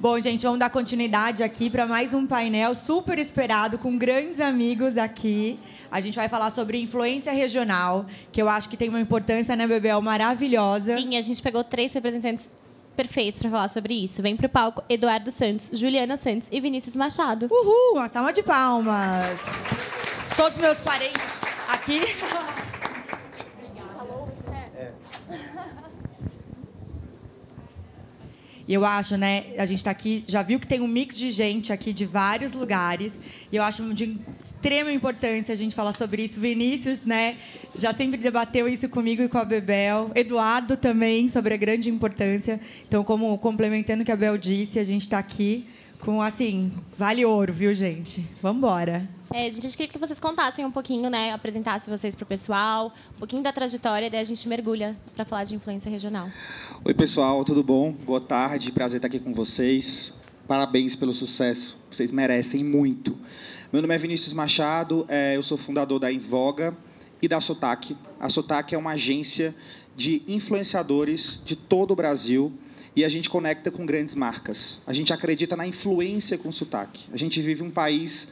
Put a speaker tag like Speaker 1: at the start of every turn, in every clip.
Speaker 1: Bom, gente, vamos dar continuidade aqui para mais um painel super esperado com grandes amigos aqui. A gente vai falar sobre influência regional, que eu acho que tem uma importância na Bebel maravilhosa.
Speaker 2: Sim, a gente pegou três representantes perfeitos para falar sobre isso. Vem para o palco Eduardo Santos, Juliana Santos e Vinícius Machado.
Speaker 1: Uhul, uma salva de palmas. Todos meus parentes aqui. E eu acho, né, a gente está aqui, já viu que tem um mix de gente aqui de vários lugares. E eu acho de extrema importância a gente falar sobre isso. Vinícius, né, já sempre debateu isso comigo e com a Bebel. Eduardo também, sobre a grande importância. Então, como complementando o que a Bel disse, a gente está aqui com, assim, vale ouro, viu, gente? Vamos embora.
Speaker 2: É, a gente queria que vocês contassem um pouquinho, né, apresentassem vocês para o pessoal, um pouquinho da trajetória, daí a gente mergulha para falar de influência regional.
Speaker 3: Oi, pessoal, tudo bom? Boa tarde, prazer estar aqui com vocês. Parabéns pelo sucesso, vocês merecem muito. Meu nome é Vinícius Machado, é, eu sou fundador da Invoga e da Sotaque. A Sotaque é uma agência de influenciadores de todo o Brasil e a gente conecta com grandes marcas. A gente acredita na influência com sotaque. A gente vive um país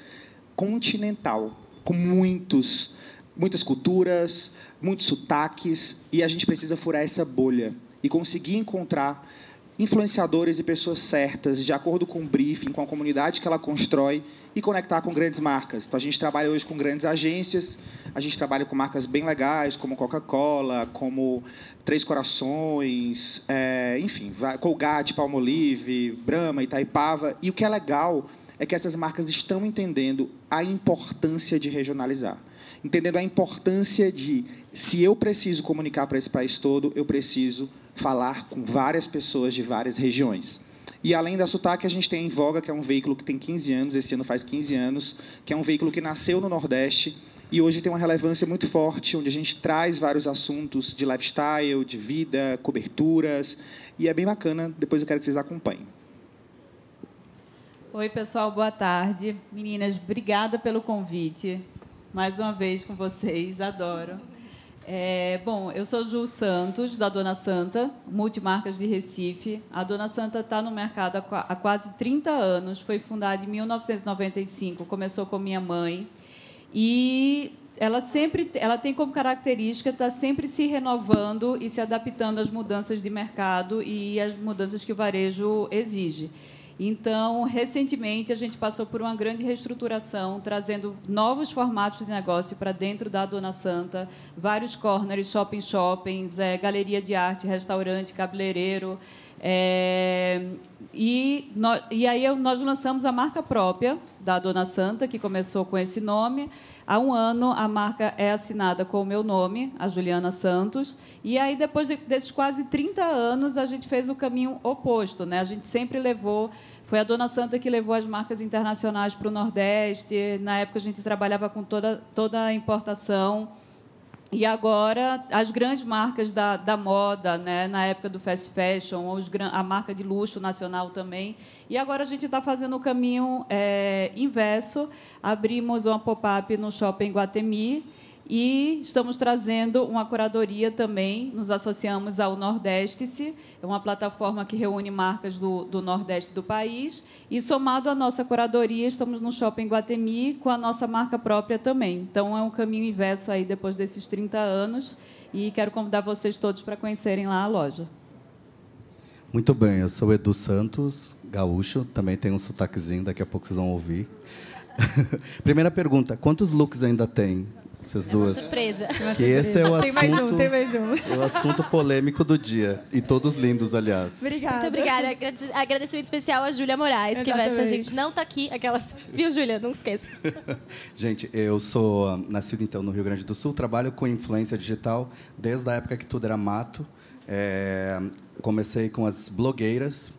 Speaker 3: continental, com muitos, muitas culturas, muitos sotaques, e a gente precisa furar essa bolha e conseguir encontrar influenciadores e pessoas certas, de acordo com o briefing, com a comunidade que ela constrói e conectar com grandes marcas. Então, a gente trabalha hoje com grandes agências, a gente trabalha com marcas bem legais, como Coca-Cola, como Três Corações, é, enfim, Colgate, Palmolive, Brahma, Itaipava. E o que é legal é que essas marcas estão entendendo a importância de regionalizar. Entendendo a importância de, se eu preciso comunicar para esse país todo, eu preciso falar com várias pessoas de várias regiões. E além da Sotaque, a gente tem a Invoga, que é um veículo que tem 15 anos, esse ano faz 15 anos, que é um veículo que nasceu no Nordeste e hoje tem uma relevância muito forte, onde a gente traz vários assuntos de lifestyle, de vida, coberturas, e é bem bacana, depois eu quero que vocês acompanhem.
Speaker 4: Oi, pessoal, boa tarde. Meninas, obrigada pelo convite. Mais uma vez com vocês, adoro. É, bom, eu sou Ju Santos, da Dona Santa, multimarcas de Recife. A Dona Santa está no mercado há quase 30 anos, foi fundada em 1995, começou com minha mãe. E ela sempre ela tem como característica estar tá sempre se renovando e se adaptando às mudanças de mercado e às mudanças que o varejo exige. Então, recentemente, a gente passou por uma grande reestruturação, trazendo novos formatos de negócio para dentro da Dona Santa, vários corners, shopping shoppings, é, galeria de arte, restaurante, cabeleireiro. É, e, no, e aí nós lançamos a marca própria da Dona Santa, que começou com esse nome. Há um ano, a marca é assinada com o meu nome, a Juliana Santos. E aí, depois de, desses quase 30 anos, a gente fez o caminho oposto. Né? A gente sempre levou. Foi a Dona Santa que levou as marcas internacionais para o Nordeste. Na época, a gente trabalhava com toda, toda a importação. E agora, as grandes marcas da, da moda, né? na época do fast fashion, os, a marca de luxo nacional também. E agora a gente está fazendo o caminho é, inverso. Abrimos uma pop-up no Shopping Guatemi e estamos trazendo uma curadoria também, nos associamos ao Nordeste, é uma plataforma que reúne marcas do, do Nordeste do país. E, somado à nossa curadoria, estamos no Shopping Guatemi com a nossa marca própria também. Então, é um caminho inverso aí depois desses 30 anos. E quero convidar vocês todos para conhecerem lá a loja.
Speaker 5: Muito bem, eu sou Edu Santos, gaúcho, também tenho um sotaquezinho, daqui a pouco vocês vão ouvir. Primeira pergunta: quantos looks ainda tem? Essas é duas.
Speaker 2: Uma surpresa.
Speaker 5: Que esse é o
Speaker 1: tem
Speaker 5: assunto.
Speaker 1: Mais um, tem mais um.
Speaker 5: É o assunto polêmico do dia. E todos lindos, aliás.
Speaker 1: Obrigada.
Speaker 2: Muito obrigada. Agradecimento especial a Júlia Moraes, Exatamente. que veste a gente. Não está aqui, aquelas. Viu, Júlia? Não esqueça.
Speaker 5: gente, eu sou nascido então no Rio Grande do Sul, trabalho com influência digital desde a época que tudo era mato. É, comecei com as blogueiras,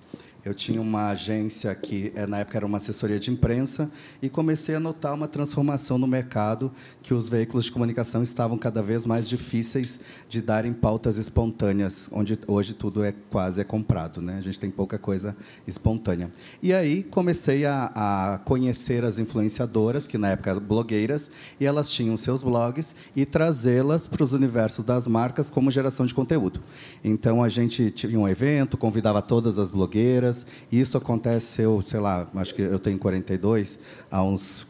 Speaker 5: eu tinha uma agência que, eh, na época, era uma assessoria de imprensa e comecei a notar uma transformação no mercado, que os veículos de comunicação estavam cada vez mais difíceis de darem pautas espontâneas, onde hoje tudo é quase é comprado, né? A gente tem pouca coisa espontânea. E aí comecei a, a conhecer as influenciadoras, que na época eram blogueiras, e elas tinham seus blogs e trazê-las para os universos das marcas como geração de conteúdo. Então a gente tinha um evento, convidava todas as blogueiras E isso aconteceu, sei lá, acho que eu tenho 42, há uns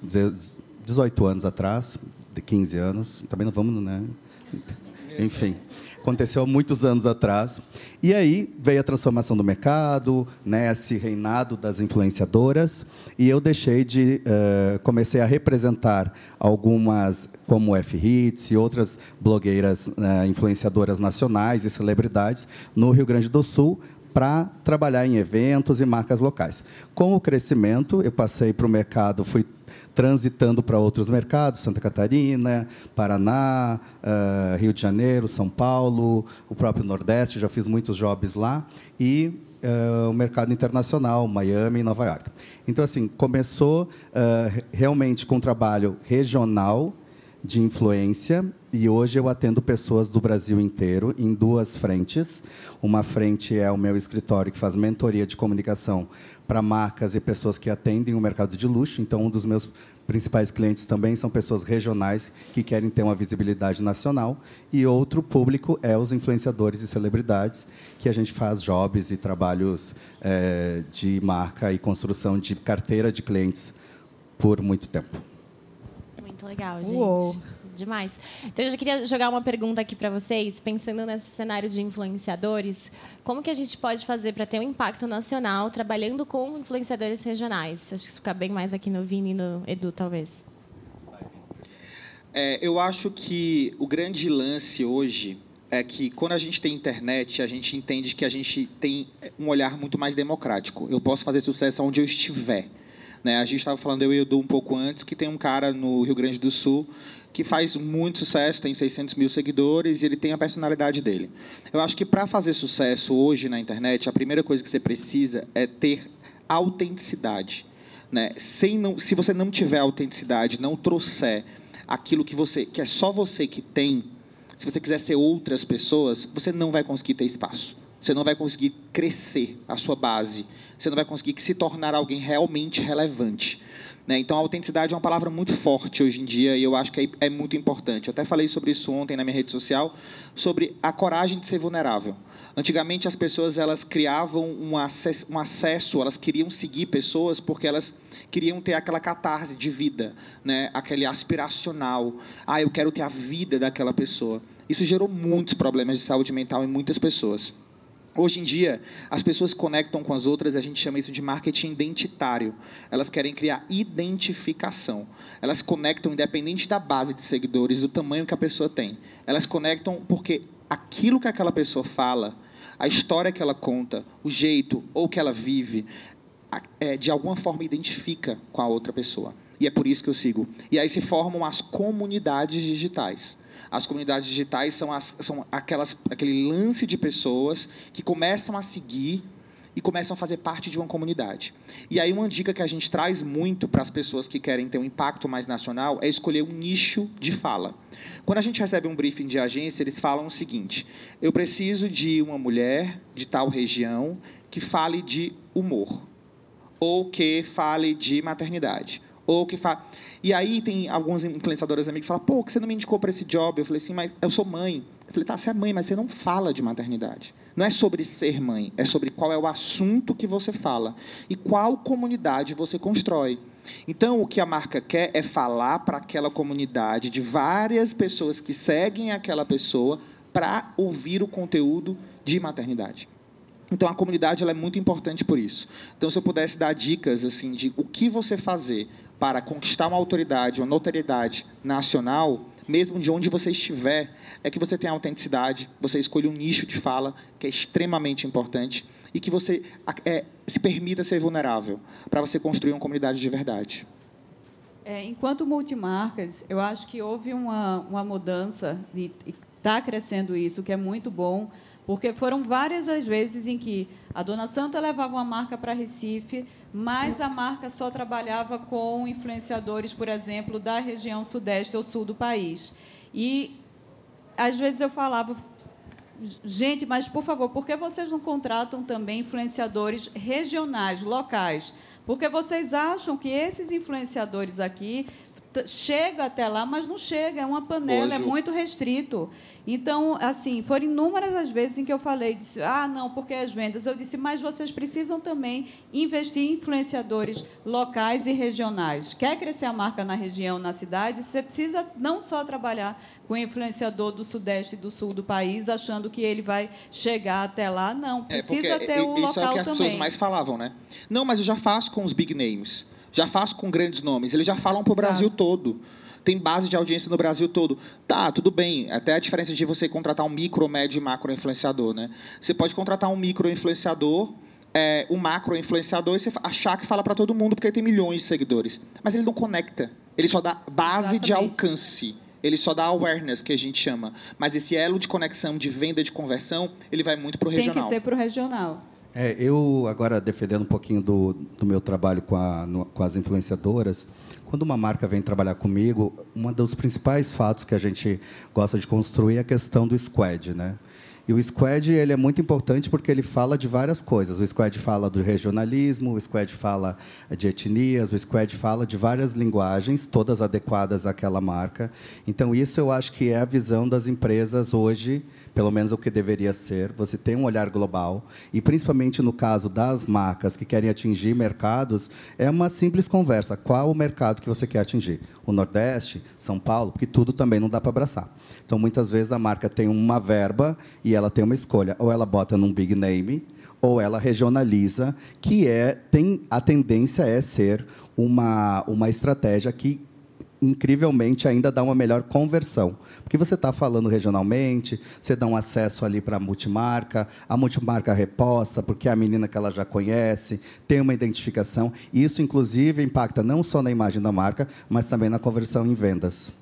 Speaker 5: 18 anos atrás, de 15 anos. Também não vamos, né? Enfim aconteceu há muitos anos atrás. E aí veio a transformação do mercado, né, esse reinado das influenciadoras, e eu deixei de uh, comecei a representar algumas como F Hits e outras blogueiras uh, influenciadoras nacionais e celebridades no Rio Grande do Sul para trabalhar em eventos e marcas locais. Com o crescimento, eu passei para o mercado, fui transitando para outros mercados, Santa Catarina, Paraná, uh, Rio de Janeiro, São Paulo, o próprio Nordeste, já fiz muitos jobs lá, e uh, o mercado internacional, Miami e Nova York. Então, assim, começou uh, realmente com um trabalho regional, de influência e hoje eu atendo pessoas do Brasil inteiro em duas frentes. Uma frente é o meu escritório que faz mentoria de comunicação para marcas e pessoas que atendem o mercado de luxo. Então, um dos meus principais clientes também são pessoas regionais que querem ter uma visibilidade nacional. E outro público é os influenciadores e celebridades, que a gente faz jobs e trabalhos é, de marca e construção de carteira de clientes por muito tempo.
Speaker 2: Muito legal, gente. Uou. Demais. Então, eu já queria jogar uma pergunta aqui para vocês, pensando nesse cenário de influenciadores. Como que a gente pode fazer para ter um impacto nacional trabalhando com influenciadores regionais? Acho que isso fica bem mais aqui no Vini e no Edu, talvez.
Speaker 3: É, eu acho que o grande lance hoje é que quando a gente tem internet, a gente entende que a gente tem um olhar muito mais democrático. Eu posso fazer sucesso onde eu estiver. Né? A gente estava falando, eu e o Edu, um pouco antes, que tem um cara no Rio Grande do Sul que faz muito sucesso, tem 600 mil seguidores e ele tem a personalidade dele. Eu acho que para fazer sucesso hoje na internet, a primeira coisa que você precisa é ter autenticidade. Né? Sem não, se você não tiver autenticidade, não trouxer aquilo que você que é só você que tem, se você quiser ser outras pessoas, você não vai conseguir ter espaço. Você não vai conseguir crescer a sua base. Você não vai conseguir se tornar alguém realmente relevante. Né? Então, a autenticidade é uma palavra muito forte hoje em dia e eu acho que é, é muito importante. Eu até falei sobre isso ontem na minha rede social, sobre a coragem de ser vulnerável. Antigamente, as pessoas elas criavam um acesso, um acesso, elas queriam seguir pessoas porque elas queriam ter aquela catarse de vida, né? aquele aspiracional. Ah, eu quero ter a vida daquela pessoa. Isso gerou muitos problemas de saúde mental em muitas pessoas. Hoje em dia, as pessoas conectam com as outras, a gente chama isso de marketing identitário. Elas querem criar identificação. Elas conectam independente da base de seguidores, do tamanho que a pessoa tem. Elas conectam porque aquilo que aquela pessoa fala, a história que ela conta, o jeito ou que ela vive, é, de alguma forma identifica com a outra pessoa. E é por isso que eu sigo. E aí se formam as comunidades digitais. As comunidades digitais são, as, são aquelas, aquele lance de pessoas que começam a seguir e começam a fazer parte de uma comunidade. E aí uma dica que a gente traz muito para as pessoas que querem ter um impacto mais nacional é escolher um nicho de fala. Quando a gente recebe um briefing de agência, eles falam o seguinte: eu preciso de uma mulher de tal região que fale de humor ou que fale de maternidade ou que fala. E aí tem alguns influenciadores amigos que falam, pô, que você não me indicou para esse job? Eu falei assim, mas eu sou mãe. Eu falei, tá, você é mãe, mas você não fala de maternidade. Não é sobre ser mãe, é sobre qual é o assunto que você fala e qual comunidade você constrói. Então, o que a marca quer é falar para aquela comunidade de várias pessoas que seguem aquela pessoa para ouvir o conteúdo de maternidade. Então a comunidade ela é muito importante por isso. Então se eu pudesse dar dicas assim de o que você fazer para conquistar uma autoridade, uma notoriedade nacional, mesmo de onde você estiver, é que você tenha autenticidade, você escolha um nicho de fala que é extremamente importante e que você é, se permita ser vulnerável para você construir uma comunidade de verdade.
Speaker 4: É, enquanto multimarcas, eu acho que houve uma, uma mudança e está crescendo isso, que é muito bom, porque foram várias as vezes em que a Dona Santa levava uma marca para Recife, mas a marca só trabalhava com influenciadores, por exemplo, da região sudeste ou sul do país. E às vezes eu falava, gente, mas por favor, por que vocês não contratam também influenciadores regionais, locais? Porque vocês acham que esses influenciadores aqui chega até lá, mas não chega, é uma panela, Hoje. é muito restrito. Então, assim, foram inúmeras as vezes em que eu falei, disse, ah, não, porque as vendas. Eu disse, mas vocês precisam também investir em influenciadores locais e regionais. Quer crescer a marca na região, na cidade, você precisa não só trabalhar com influenciador do sudeste e do sul do país, achando que ele vai chegar até lá. Não, é, precisa é, ter o
Speaker 3: isso
Speaker 4: local
Speaker 3: é o que
Speaker 4: as
Speaker 3: também. pessoas mais falavam, né? Não, mas eu já faço com os big names já faço com grandes nomes, eles já falam para o Brasil todo. Tem base de audiência no Brasil todo. Tá, tudo bem. Até a diferença de você contratar um micro, médio e macro influenciador, né? Você pode contratar um micro influenciador, é, um macro influenciador e você achar que fala para todo mundo porque tem milhões de seguidores. Mas ele não conecta. Ele só dá base Exatamente. de alcance. Ele só dá awareness, que a gente chama. Mas esse elo de conexão, de venda, de conversão, ele vai muito para o regional.
Speaker 4: Tem que ser para o regional.
Speaker 5: É, eu, agora, defendendo um pouquinho do, do meu trabalho com, a, no, com as influenciadoras, quando uma marca vem trabalhar comigo, um dos principais fatos que a gente gosta de construir é a questão do squad, né? E o Squad ele é muito importante porque ele fala de várias coisas. O Squad fala do regionalismo, o Squad fala de etnias, o Squad fala de várias linguagens, todas adequadas àquela marca. Então, isso eu acho que é a visão das empresas hoje, pelo menos o que deveria ser. Você tem um olhar global, e principalmente no caso das marcas que querem atingir mercados, é uma simples conversa. Qual o mercado que você quer atingir? O Nordeste, São Paulo? Porque tudo também não dá para abraçar. Então, muitas vezes, a marca tem uma verba e ela tem uma escolha. Ou ela bota num big name, ou ela regionaliza, que é tem a tendência é ser uma, uma estratégia que incrivelmente ainda dá uma melhor conversão. Porque você está falando regionalmente, você dá um acesso ali para a multimarca, a multimarca reposta, porque é a menina que ela já conhece, tem uma identificação. E isso, inclusive, impacta não só na imagem da marca, mas também na conversão em vendas.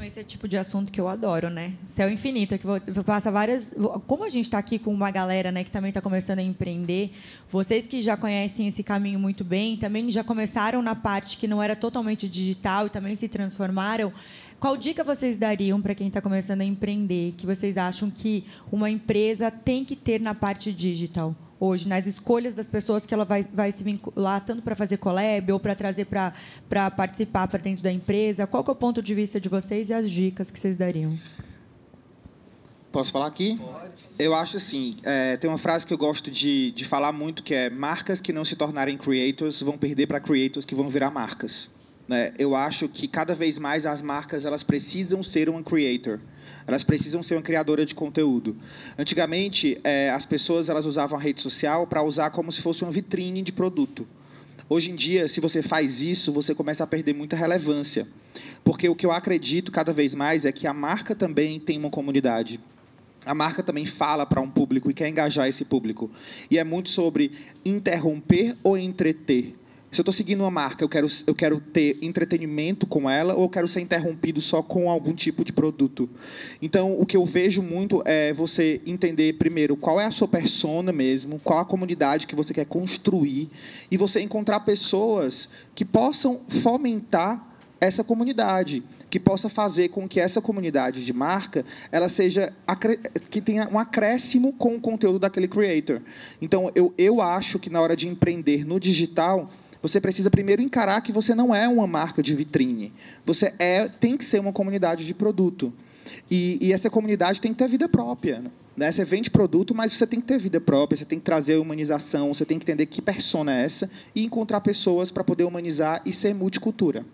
Speaker 1: Esse é o tipo de assunto que eu adoro, né? Céu infinito, que vou, passar várias. Como a gente está aqui com uma galera, né, que também está começando a empreender, vocês que já conhecem esse caminho muito bem, também já começaram na parte que não era totalmente digital e também se transformaram. Qual dica vocês dariam para quem está começando a empreender? Que vocês acham que uma empresa tem que ter na parte digital? Hoje, nas escolhas das pessoas que ela vai, vai se vincular, tanto para fazer collab ou para trazer para participar para dentro da empresa? Qual é o ponto de vista de vocês e as dicas que vocês dariam?
Speaker 3: Posso falar aqui? Pode. Eu acho assim, é, tem uma frase que eu gosto de, de falar muito, que é marcas que não se tornarem creators vão perder para creators que vão virar marcas. Né? Eu acho que cada vez mais as marcas elas precisam ser um creator. Elas precisam ser uma criadora de conteúdo. Antigamente, é, as pessoas elas usavam a rede social para usar como se fosse uma vitrine de produto. Hoje em dia, se você faz isso, você começa a perder muita relevância. Porque o que eu acredito cada vez mais é que a marca também tem uma comunidade. A marca também fala para um público e quer engajar esse público. E é muito sobre interromper ou entreter. Se eu estou seguindo uma marca, eu quero, eu quero ter entretenimento com ela ou eu quero ser interrompido só com algum tipo de produto? Então, o que eu vejo muito é você entender, primeiro, qual é a sua persona mesmo, qual a comunidade que você quer construir e você encontrar pessoas que possam fomentar essa comunidade que possa fazer com que essa comunidade de marca ela seja que tenha um acréscimo com o conteúdo daquele creator. Então eu, eu acho que na hora de empreender no digital você precisa primeiro encarar que você não é uma marca de vitrine. Você é, tem que ser uma comunidade de produto. E, e essa comunidade tem que ter vida própria. Né? Você vende produto, mas você tem que ter vida própria, você tem que trazer humanização, você tem que entender que persona é essa e encontrar pessoas para poder humanizar e ser multicultura.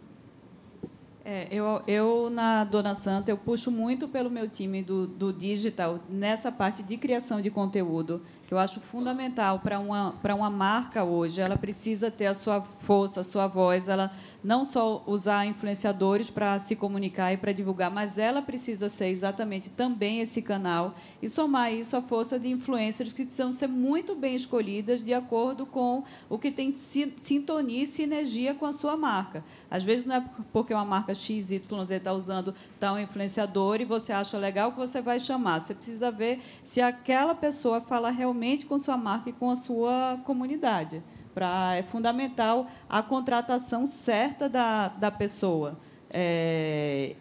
Speaker 4: É, eu, eu, na Dona Santa, eu puxo muito pelo meu time do, do digital, nessa parte de criação de conteúdo, que eu acho fundamental para uma, para uma marca hoje. Ela precisa ter a sua força, a sua voz, ela não só usar influenciadores para se comunicar e para divulgar, mas ela precisa ser exatamente também esse canal e somar isso à força de influencers que precisam ser muito bem escolhidas de acordo com o que tem sintonia e sinergia com a sua marca. Às vezes não é porque uma marca XYZ está usando tal influenciador e você acha legal que você vai chamar. Você precisa ver se aquela pessoa fala realmente com sua marca e com a sua comunidade. Pra, é fundamental a contratação certa da, da pessoa. É,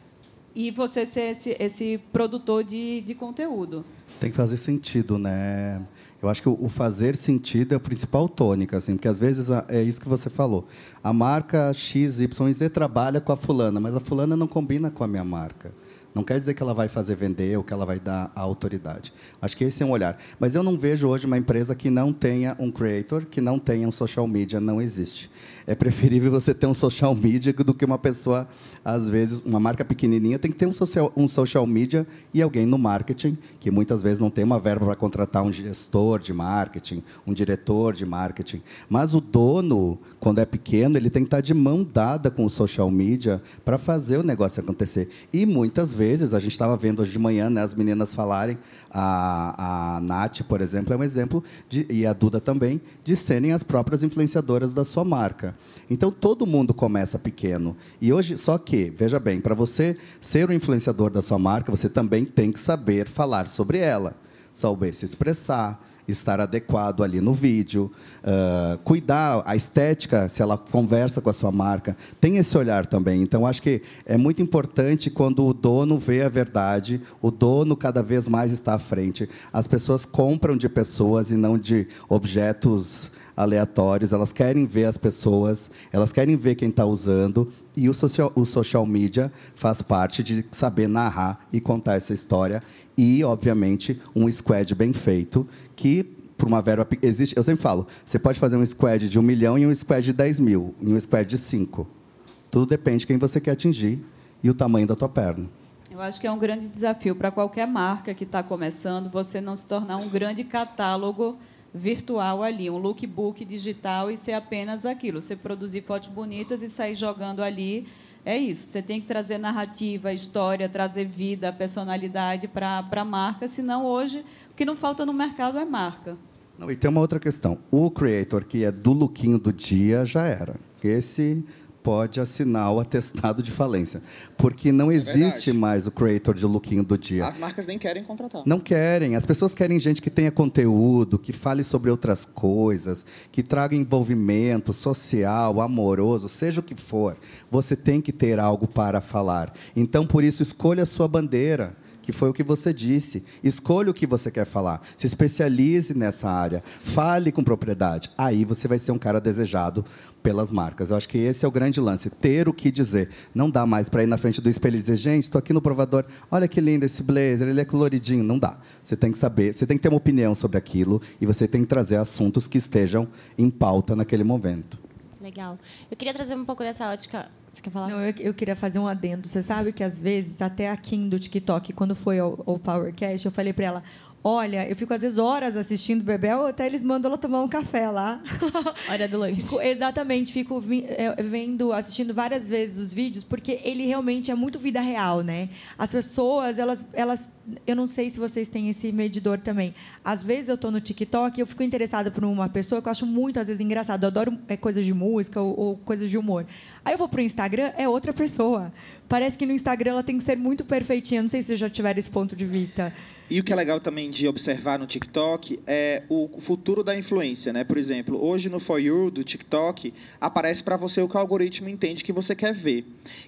Speaker 4: e você ser esse, esse produtor de, de conteúdo.
Speaker 5: Tem que fazer sentido, né? Eu acho que o fazer sentido é a principal tônica, assim, porque às vezes é isso que você falou. A marca XYZ trabalha com a fulana, mas a fulana não combina com a minha marca. Não quer dizer que ela vai fazer vender ou que ela vai dar a autoridade. Acho que esse é um olhar. Mas eu não vejo hoje uma empresa que não tenha um creator, que não tenha um social media. Não existe é preferível você ter um social media do que uma pessoa, às vezes, uma marca pequenininha tem que ter um social, um social media e alguém no marketing, que muitas vezes não tem uma verba para contratar um gestor de marketing, um diretor de marketing. Mas o dono, quando é pequeno, ele tem que estar de mão dada com o social media para fazer o negócio acontecer. E muitas vezes, a gente estava vendo hoje de manhã né, as meninas falarem, a, a Nath, por exemplo, é um exemplo, de, e a Duda também, de serem as próprias influenciadoras da sua marca. Então todo mundo começa pequeno. E hoje, só que, veja bem, para você ser o influenciador da sua marca, você também tem que saber falar sobre ela, saber se expressar, estar adequado ali no vídeo, uh, cuidar a estética, se ela conversa com a sua marca, tem esse olhar também. Então, acho que é muito importante quando o dono vê a verdade, o dono cada vez mais está à frente. As pessoas compram de pessoas e não de objetos aleatórios, elas querem ver as pessoas, elas querem ver quem está usando, e o social, o social media faz parte de saber narrar e contar essa história. E, obviamente, um squad bem feito, que, por uma verba. Existe, eu sempre falo: você pode fazer um squad de um milhão e um squad de 10 mil, e um squad de 5. Tudo depende de quem você quer atingir e o tamanho da tua perna.
Speaker 4: Eu acho que é um grande desafio para qualquer marca que está começando você não se tornar um grande catálogo virtual ali, um lookbook digital e ser apenas aquilo. Você produzir fotos bonitas e sair jogando ali. É isso. Você tem que trazer narrativa, história, trazer vida, personalidade para a marca, senão hoje o que não falta no mercado é marca.
Speaker 5: Não, e tem uma outra questão. O creator que é do lookinho do dia já era. Esse pode assinar o atestado de falência. Porque não é existe mais o creator de lookinho do dia.
Speaker 3: As marcas nem querem contratar.
Speaker 5: Não querem. As pessoas querem gente que tenha conteúdo, que fale sobre outras coisas, que traga envolvimento social, amoroso, seja o que for. Você tem que ter algo para falar. Então, por isso, escolha a sua bandeira que foi o que você disse. Escolha o que você quer falar. Se especialize nessa área. Fale com propriedade. Aí você vai ser um cara desejado pelas marcas. Eu acho que esse é o grande lance. Ter o que dizer. Não dá mais para ir na frente do espelho e dizer, gente, estou aqui no provador. Olha que lindo esse blazer, ele é coloridinho. Não dá. Você tem que saber, você tem que ter uma opinião sobre aquilo e você tem que trazer assuntos que estejam em pauta naquele momento.
Speaker 2: Legal. Eu queria trazer um pouco dessa ótica você quer falar?
Speaker 1: Não, eu, eu, queria fazer um adendo. Você sabe que, às vezes, até a Kim do TikTok, quando foi ao, ao Powercast, eu falei para ela: Olha, eu fico às vezes horas assistindo o Bebel, até eles mandam ela tomar um café lá.
Speaker 2: Hora do lanche.
Speaker 1: Fico, exatamente, fico é, vendo, assistindo várias vezes os vídeos, porque ele realmente é muito vida real, né? As pessoas, elas, elas eu não sei se vocês têm esse medidor também. Às vezes eu estou no TikTok e eu fico interessada por uma pessoa que eu acho muito, às vezes, engraçado. Eu adoro é, coisas de música ou, ou coisas de humor. Aí eu vou para o Instagram, é outra pessoa. Parece que no Instagram ela tem que ser muito perfeitinha. Não sei se vocês já tiveram esse ponto de vista.
Speaker 3: E o que é legal também de observar no TikTok é o futuro da influência, né? Por exemplo, hoje no For You do TikTok aparece para você o que o algoritmo entende que você quer ver.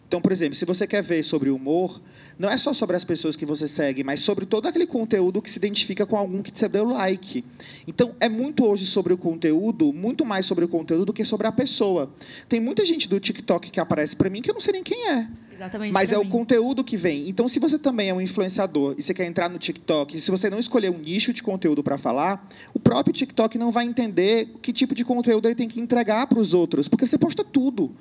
Speaker 3: Então, por exemplo, se você quer ver sobre humor, não é só sobre as pessoas que você segue, mas sobre todo aquele conteúdo que se identifica com algum que você deu like. Então, é muito hoje sobre o conteúdo, muito mais sobre o conteúdo do que sobre a pessoa. Tem muita gente do TikTok que aparece para mim que eu não sei nem quem é.
Speaker 1: Exatamente.
Speaker 3: Mas é
Speaker 1: mim.
Speaker 3: o conteúdo que vem. Então, se você também é um influenciador e você quer entrar no TikTok, se você não escolher um nicho de conteúdo para falar, o próprio TikTok não vai entender que tipo de conteúdo ele tem que entregar para os outros, porque você posta tudo.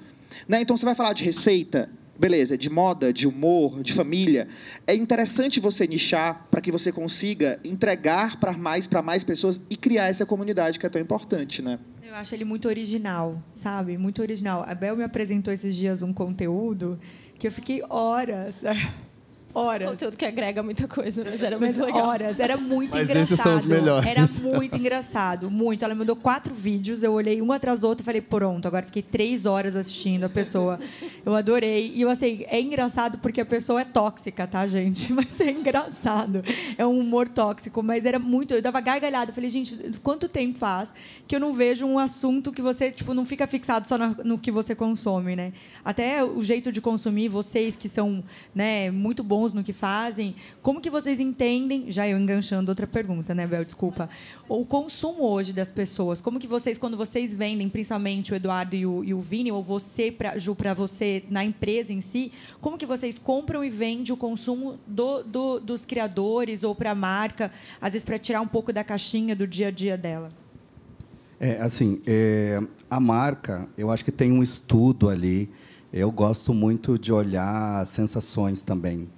Speaker 3: Né? Então, você vai falar de receita, beleza, de moda, de humor, de família. É interessante você nichar para que você consiga entregar para mais, para mais pessoas e criar essa comunidade que é tão importante, né?
Speaker 1: Eu acho ele muito original, sabe? Muito original. A Bel me apresentou esses dias um conteúdo que eu fiquei horas. Horas.
Speaker 2: Conteúdo que agrega muita coisa, mas era muito legal.
Speaker 1: Horas, era muito
Speaker 5: Mas
Speaker 1: engraçado.
Speaker 5: esses são os melhores.
Speaker 1: Era muito engraçado, muito. Ela me mandou quatro vídeos, eu olhei um atrás do outro e falei, pronto, agora fiquei três horas assistindo a pessoa. Eu adorei. E eu assim, é engraçado porque a pessoa é tóxica, tá, gente? Mas é engraçado. É um humor tóxico, mas era muito. Eu dava gargalhada. Eu falei, gente, quanto tempo faz que eu não vejo um assunto que você, tipo, não fica fixado só no, no que você consome, né? Até o jeito de consumir, vocês que são né, muito bons no que fazem, como que vocês entendem, já eu enganchando outra pergunta, né, Bel, desculpa, o consumo hoje das pessoas, como que vocês, quando vocês vendem, principalmente o Eduardo e o, e o Vini, ou você, pra, Ju, para você, na empresa em si, como que vocês compram e vendem o consumo do, do, dos criadores ou para a marca, às vezes para tirar um pouco da caixinha do dia a dia dela?
Speaker 5: É, assim, é, a marca, eu acho que tem um estudo ali, eu gosto muito de olhar sensações também.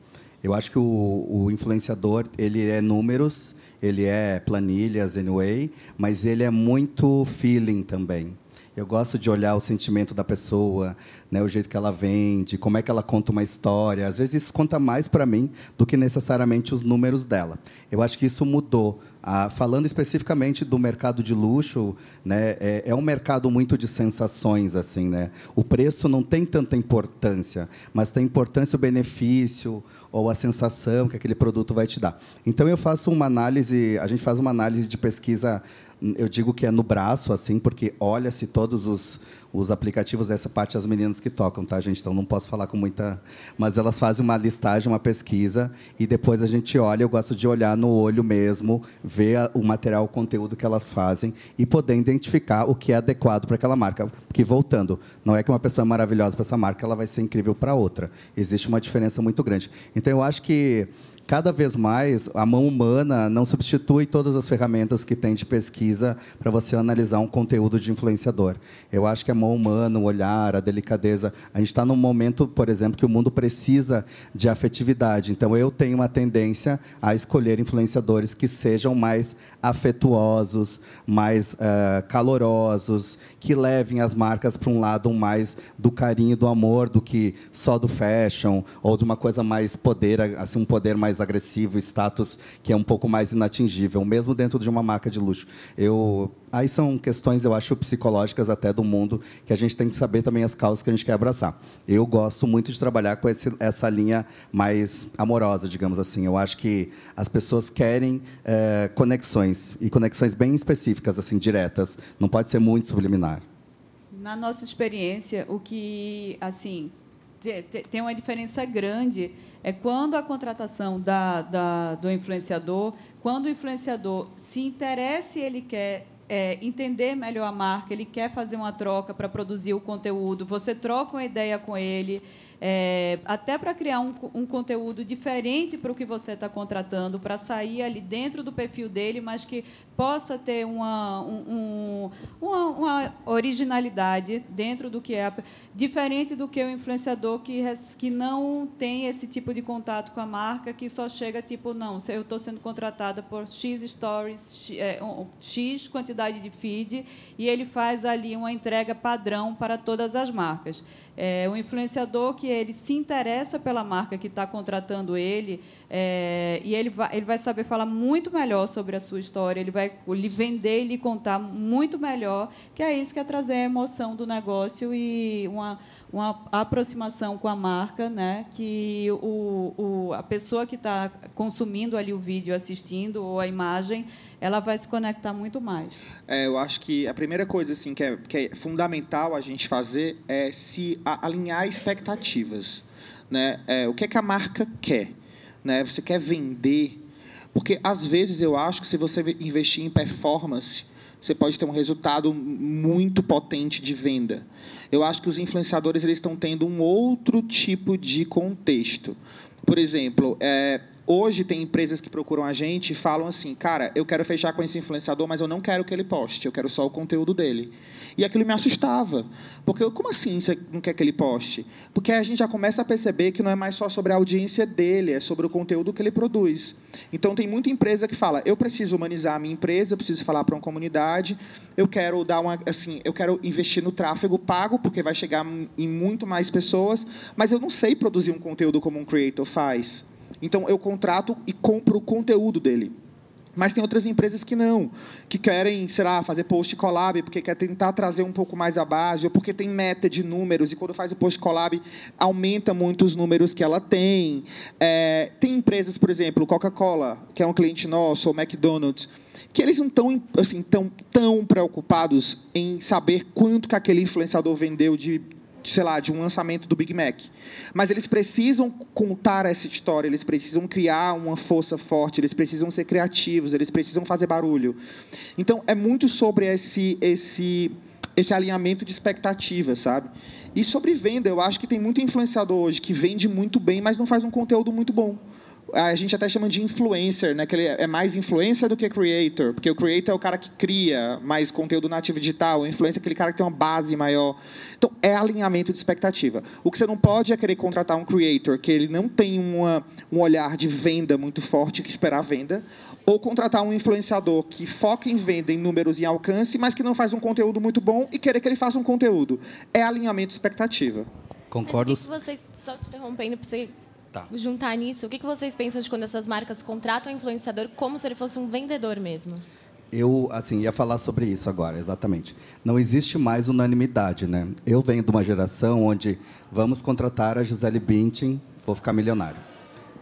Speaker 5: Eu acho que o, o influenciador ele é números, ele é planilhas, anyway, mas ele é muito feeling também. Eu gosto de olhar o sentimento da pessoa, né, o jeito que ela vende, como é que ela conta uma história. Às vezes isso conta mais para mim do que necessariamente os números dela. Eu acho que isso mudou. Ah, falando especificamente do mercado de luxo, né, é, é, um mercado muito de sensações, assim, né? O preço não tem tanta importância, mas tem importância o benefício ou a sensação que aquele produto vai te dar. Então eu faço uma análise, a gente faz uma análise de pesquisa eu digo que é no braço, assim, porque olha-se todos os, os aplicativos dessa parte as meninas que tocam, tá, gente? Então não posso falar com muita. Mas elas fazem uma listagem, uma pesquisa, e depois a gente olha. Eu gosto de olhar no olho mesmo, ver o material, o conteúdo que elas fazem e poder identificar o que é adequado para aquela marca. Porque, voltando, não é que uma pessoa é maravilhosa para essa marca, ela vai ser incrível para outra. Existe uma diferença muito grande. Então eu acho que cada vez mais a mão humana não substitui todas as ferramentas que tem de pesquisa para você analisar um conteúdo de influenciador. Eu acho que a mão humana, o olhar, a delicadeza. A gente está num momento, por exemplo, que o mundo precisa de afetividade. Então, eu tenho uma tendência a escolher influenciadores que sejam mais afetuosos, mais uh, calorosos, que levem as marcas para um lado mais do carinho, do amor, do que só do fashion ou de uma coisa mais poder, assim, um poder mais agressivo, status que é um pouco mais inatingível, mesmo dentro de uma marca de luxo. Eu aí são questões, eu acho, psicológicas até do mundo, que a gente tem que saber também as causas que a gente quer abraçar. Eu gosto muito de trabalhar com esse, essa linha mais amorosa, digamos assim. Eu acho que as pessoas querem é, conexões, e conexões bem específicas, assim, diretas. Não pode ser muito subliminar.
Speaker 4: Na nossa experiência, o que, assim, tem uma diferença grande. É quando a contratação da, da, do influenciador, quando o influenciador se interessa e ele quer é, entender melhor a marca, ele quer fazer uma troca para produzir o conteúdo, você troca uma ideia com ele, é, até para criar um, um, conteúdo diferente para o que você está contratando, para sair ali dentro do perfil dele, mas que possa ter uma, um, uma, uma, originalidade dentro do que é, diferente do que o influenciador que, que não tem esse tipo de contato com a marca, que só chega tipo, não, eu estou sendo contratada por X stories, X, é, X quantidade de feed, e ele faz ali uma entrega padrão para todas as marcas. É, o influenciador que ele se interessa pela marca que está contratando ele, é, e ele vai, ele vai saber falar muito melhor sobre a sua história, ele vai lhe vender e lhe contar muito melhor, que é isso que é trazer a emoção do negócio e uma, uma aproximação com a marca, né? que o, o, a pessoa que está consumindo ali o vídeo, assistindo, ou a imagem, ela vai se conectar muito mais.
Speaker 3: É, eu acho que a primeira coisa assim que é, que é fundamental a gente fazer é se alinhar expectativas. Né? É, o que, é que a marca quer? Né? Você quer vender? Porque, às vezes, eu acho que se você investir em performance, você pode ter um resultado muito potente de venda. Eu acho que os influenciadores eles estão tendo um outro tipo de contexto. Por exemplo, é, Hoje tem empresas que procuram a gente e falam assim, cara, eu quero fechar com esse influenciador, mas eu não quero que ele poste, eu quero só o conteúdo dele. E aquilo me assustava. Porque, como assim você não quer que ele poste? Porque a gente já começa a perceber que não é mais só sobre a audiência dele, é sobre o conteúdo que ele produz. Então, tem muita empresa que fala, eu preciso humanizar a minha empresa, eu preciso falar para uma comunidade, eu quero dar uma, assim, eu quero investir no tráfego pago, porque vai chegar em muito mais pessoas, mas eu não sei produzir um conteúdo como um creator faz. Então, eu contrato e compro o conteúdo dele. Mas tem outras empresas que não, que querem, sei lá, fazer post collab, porque quer tentar trazer um pouco mais a base, ou porque tem meta de números, e quando faz o post collab, aumenta muito os números que ela tem. É, tem empresas, por exemplo, Coca-Cola, que é um cliente nosso, ou McDonald's, que eles não estão assim, tão, tão preocupados em saber quanto que aquele influenciador vendeu de, sei lá, de um lançamento do Big Mac. Mas eles precisam contar essa história, eles precisam criar uma força forte, eles precisam ser criativos, eles precisam fazer barulho. Então, é muito sobre esse esse esse alinhamento de expectativas, sabe? E sobre venda, eu acho que tem muito influenciador hoje que vende muito bem, mas não faz um conteúdo muito bom a gente até chama de influencer, né? Que ele é mais influencer do que creator, porque o creator é o cara que cria mais conteúdo nativo digital, o influencer é aquele cara que tem uma base maior. Então, é alinhamento de expectativa. O que você não pode é querer contratar um creator que ele não tem uma, um olhar de venda muito forte, que esperar venda, ou contratar um influenciador que foca em venda, em números e alcance, mas que não faz um conteúdo muito bom e querer que ele faça um conteúdo. É alinhamento de expectativa.
Speaker 5: Concordo.
Speaker 2: Mas o que vocês, só te interrompendo para você tá. juntar nisso, o que vocês pensam de quando essas marcas contratam um influenciador como se ele fosse um vendedor mesmo?
Speaker 5: Eu, assim, ia falar sobre isso agora, exatamente. Não existe mais unanimidade, né? Eu venho de uma geração onde vamos contratar a Gisele Bündchen, vou ficar milionário.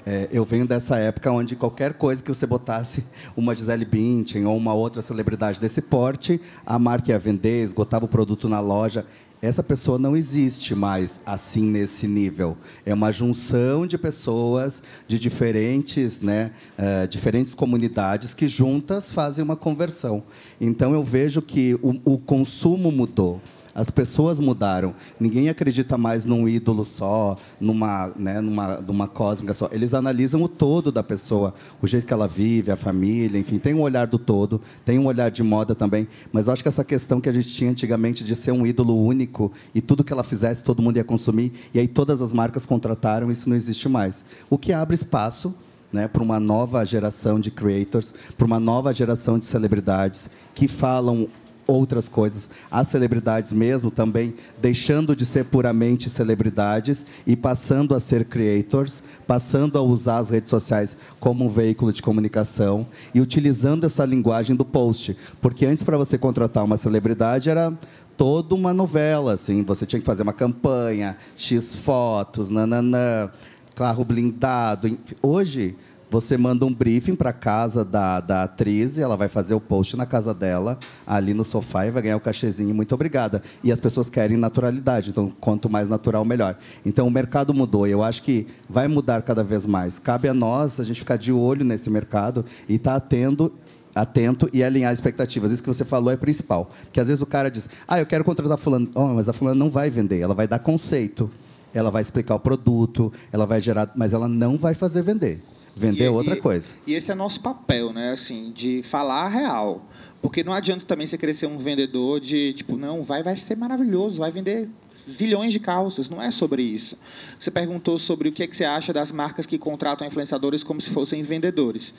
Speaker 5: É, eu venho dessa época onde qualquer coisa que você botasse uma Gisele Bündchen ou uma outra celebridade desse porte, a marca ia vender, esgotava o produto na loja essa pessoa não existe mais assim nesse nível. É uma junção de pessoas de diferentes, né, uh, diferentes comunidades que juntas fazem uma conversão. Então eu vejo que o, o consumo mudou. As pessoas mudaram. Ninguém acredita mais num ídolo só, numa, né, numa, numa cósmica só. Eles analisam o todo da pessoa, o jeito que ela vive, a família, enfim, tem um olhar do todo, tem um olhar de moda também. Mas eu acho que essa questão que a gente tinha antigamente de ser um ídolo único e tudo que ela fizesse todo mundo ia consumir, e aí todas as marcas contrataram, isso não existe mais. O que abre espaço né, para uma nova geração de creators, para uma nova geração de celebridades que falam outras coisas. As celebridades mesmo também deixando de ser puramente celebridades e passando a ser creators, passando a usar as redes sociais como um veículo de comunicação e utilizando essa linguagem do post. Porque antes, para você contratar uma celebridade, era toda uma novela, assim, você tinha que fazer uma campanha, X fotos, nananã, carro blindado. Hoje, você manda um briefing para casa da, da atriz e ela vai fazer o post na casa dela, ali no sofá, e vai ganhar o cachezinho. Muito obrigada. E as pessoas querem naturalidade, então quanto mais natural, melhor. Então o mercado mudou e eu acho que vai mudar cada vez mais. Cabe a nós a gente ficar de olho nesse mercado e estar tá atento atento e alinhar expectativas. Isso que você falou é principal. Porque às vezes o cara diz: "Ah, eu quero contratar fulano". Oh, mas a fulana não vai vender, ela vai dar conceito. Ela vai explicar o produto, ela vai gerar, mas ela não vai fazer vender. Vender é outra coisa.
Speaker 3: E esse é nosso papel, né? Assim, de falar a real. Porque não adianta também você ser um vendedor de, tipo, não, vai, vai ser maravilhoso, vai vender zilhões de calças. Não é sobre isso. Você perguntou sobre o que, é que você acha das marcas que contratam influenciadores como se fossem vendedores.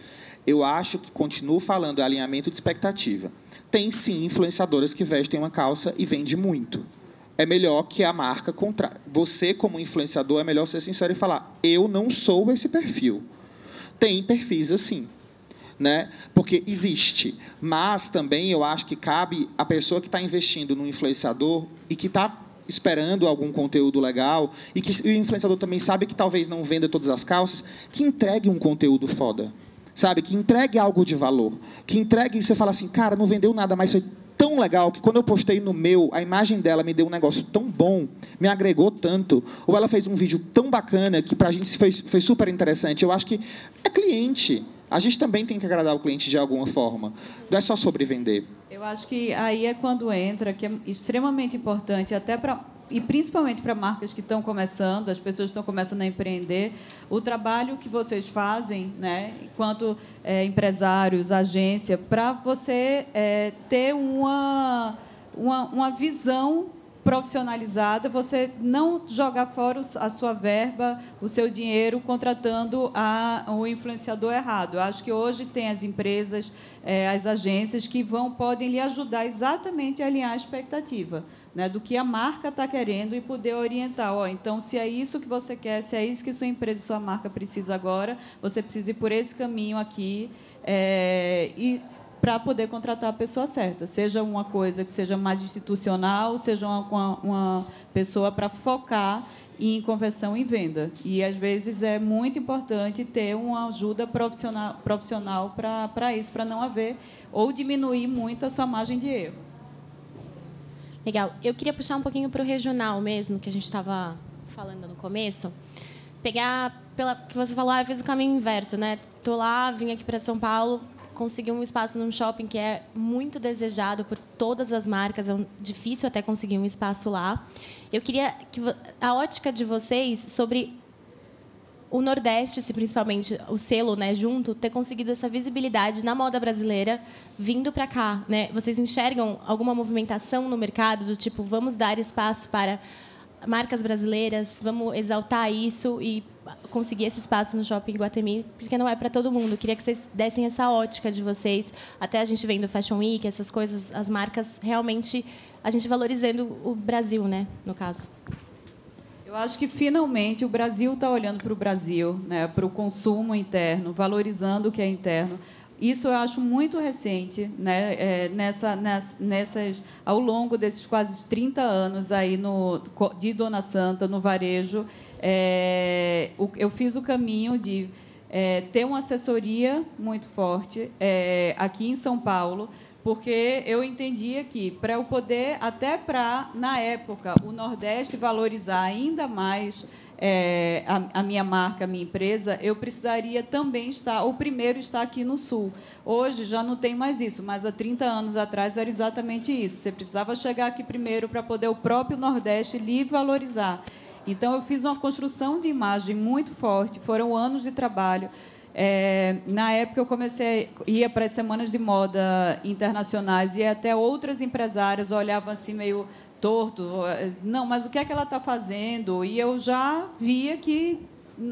Speaker 3: Eu acho que continuo falando alinhamento de expectativa. Tem sim influenciadoras que vestem uma calça e vende muito. É melhor que a marca contra. Você, como influenciador, é melhor ser sincero e falar: eu não sou esse perfil tem perfis assim. Né? Porque existe. Mas também eu acho que cabe a pessoa que está investindo no influenciador e que está esperando algum conteúdo legal e que o influenciador também sabe que talvez não venda todas as calças, que entregue um conteúdo foda. Sabe? Que entregue algo de valor. Que entregue e você fala assim, cara, não vendeu nada, mas foi tão legal que quando eu postei no meu, a imagem dela me deu um negócio tão bom, me agregou tanto, ou ela fez um vídeo tão bacana que para a gente foi, foi super interessante. Eu acho que é cliente. A gente também tem que agradar o cliente de alguma forma. Não é só sobre vender.
Speaker 4: Eu acho que aí é quando entra, que é extremamente importante, até para e principalmente para marcas que estão começando, as pessoas estão começando a empreender, o trabalho que vocês fazem, né, enquanto é, empresários, agência, para você é, ter uma, uma, uma visão profissionalizada, você não jogar fora a sua verba, o seu dinheiro, contratando a, o influenciador errado. Eu acho que hoje tem as empresas, é, as agências que vão podem lhe ajudar exatamente a alinhar a expectativa né, do que a marca está querendo e poder orientar. Ó, então, se é isso que você quer, se é isso que sua empresa e sua marca precisa agora, você precisa ir por esse caminho aqui. É, e para poder contratar a pessoa certa, seja uma coisa que seja mais institucional, seja uma, uma pessoa para focar em conversão e venda. E, às vezes, é muito importante ter uma ajuda profissional, profissional para isso, para não haver ou diminuir muito a sua margem de erro.
Speaker 2: Legal. Eu queria puxar um pouquinho para o regional mesmo, que a gente estava falando no começo. Pegar pela que você falou, ah, eu fiz o caminho inverso, né? Tô lá, vim aqui para São Paulo, consegui um espaço num shopping que é muito desejado por todas as marcas, é difícil até conseguir um espaço lá. Eu queria que a ótica de vocês sobre o Nordeste, se principalmente o selo, né, junto, ter conseguido essa visibilidade na moda brasileira vindo para cá, né? Vocês enxergam alguma movimentação no mercado do tipo vamos dar espaço para marcas brasileiras, vamos exaltar isso e conseguir esse espaço no Shopping Guatemi, porque não é para todo mundo. Queria que vocês dessem essa ótica de vocês, até a gente vendo Fashion Week, essas coisas, as marcas realmente a gente valorizando o Brasil, né, no caso.
Speaker 4: Eu acho que finalmente o Brasil está olhando para o Brasil, né, para o consumo interno, valorizando o que é interno. Isso eu acho muito recente, né, é, nessa, nessas, ao longo desses quase 30 anos aí no, de Dona Santa, no varejo. É, eu fiz o caminho de é, ter uma assessoria muito forte é, aqui em São Paulo, porque eu entendia que para eu poder, até para, na época, o Nordeste valorizar ainda mais é, a, a, minha marca, a minha empresa, eu precisaria também estar, o primeiro estar aqui no Sul. Hoje já não tem mais isso, mas há 30 anos atrás era exatamente isso. Você precisava chegar aqui primeiro para poder o próprio Nordeste lhe valorizar. Então, eu fiz uma construção de imagem muito forte, foram anos de trabalho. É, na época eu comecei ia para as semanas de moda internacionais e até outras empresárias olhavam assim meio torto, não, mas o que é que ela está fazendo? E eu já via que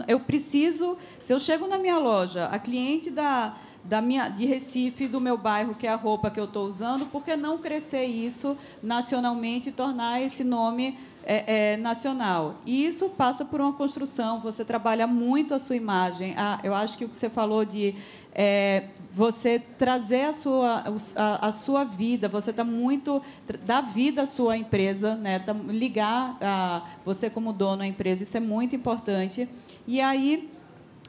Speaker 4: eu preciso, se eu chego na minha loja, a cliente da da minha, de Recife, do meu bairro, que é a roupa que eu estou usando, por que não crescer isso nacionalmente e tornar esse nome é, é, nacional. E isso passa por uma construção, você trabalha muito a sua imagem. Ah, eu acho que o que você falou de é, você trazer a sua, a, a sua vida, você está muito. dar vida à sua empresa, né? Tá, ligar a, você como dono à empresa, isso é muito importante. E aí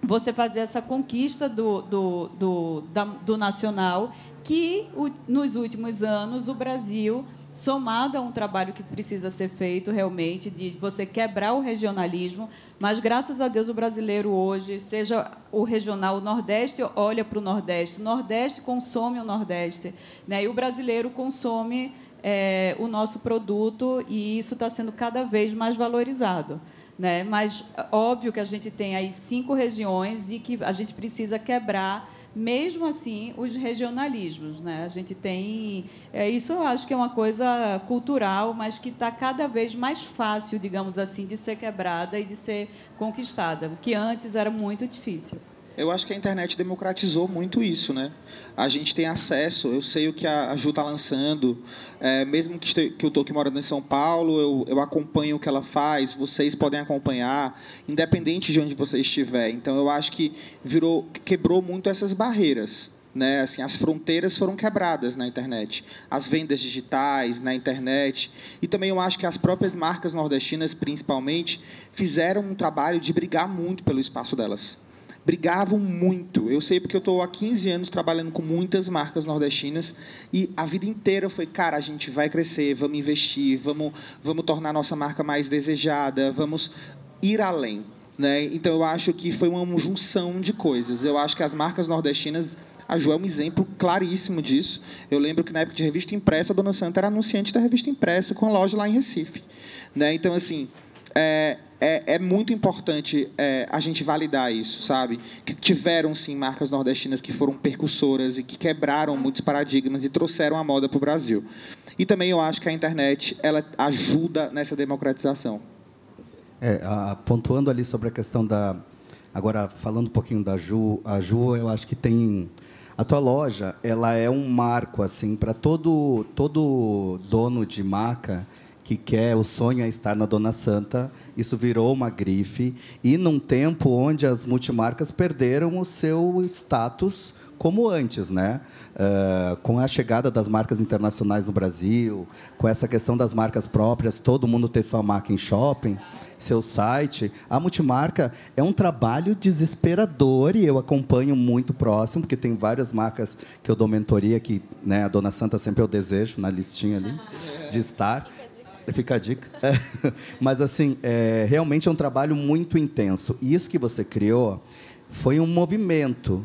Speaker 4: você fazer essa conquista do, do, do, da, do nacional que nos últimos anos o Brasil, somado a um trabalho que precisa ser feito realmente, de você quebrar o regionalismo, mas graças a Deus o brasileiro hoje, seja o regional, o Nordeste olha para o Nordeste, o Nordeste consome o Nordeste, né? e o brasileiro consome é, o nosso produto, e isso está sendo cada vez mais valorizado. Né? Mas óbvio que a gente tem aí cinco regiões e que a gente precisa quebrar mesmo assim os regionalismos né? A gente tem é, isso eu acho que é uma coisa cultural mas que está cada vez mais fácil digamos assim de ser quebrada e de ser conquistada o que antes era muito difícil
Speaker 3: eu acho que a internet democratizou muito isso, né? A gente tem acesso, eu sei o que a Ju está lançando, é, mesmo que, este, que eu estou aqui morando em São Paulo, eu, eu acompanho o que ela faz, vocês podem acompanhar, independente de onde você estiver. Então, eu acho que virou, quebrou muito essas barreiras. Né, assim, as fronteiras foram quebradas na internet, as vendas digitais na internet e também eu acho que as próprias marcas nordestinas, principalmente, fizeram um trabalho de brigar muito pelo espaço delas brigavam muito. Eu sei porque eu estou há 15 anos trabalhando com muitas marcas nordestinas e a vida inteira foi, cara, a gente vai crescer, vamos investir, vamos, vamos tornar a nossa marca mais desejada, vamos ir além. Né? Então, eu acho que foi uma junção de coisas. Eu acho que as marcas nordestinas a Jo é um exemplo claríssimo disso. Eu lembro que na época de revista impressa, a Dona Santa era anunciante da revista impressa com a loja lá em Recife. Né? Então, assim, é, é, é muito importante é, a gente validar isso, sabe? Que tiveram, sim, marcas nordestinas que foram percussoras e que quebraram muitos paradigmas e trouxeram a moda para o Brasil. E também eu acho que a internet ela ajuda nessa democratização.
Speaker 5: É, a, pontuando ali sobre a questão da. Agora, falando um pouquinho da Ju, a Ju, eu acho que tem. A tua loja, ela é um marco assim para todo todo dono de marca que quer, o sonho é estar na Dona Santa. Isso virou uma grife. E num tempo onde as multimarcas perderam o seu status como antes, né? Uh, com a chegada das marcas internacionais no Brasil, com essa questão das marcas próprias, todo mundo ter sua marca em shopping, seu site, a multimarca é um trabalho desesperador e eu acompanho muito próximo, porque tem várias marcas que eu dou mentoria que, né, a Dona Santa sempre eu desejo na listinha ali de estar. Fica a dica. É. Mas, assim, é, realmente é um trabalho muito intenso. E isso que você criou foi um movimento.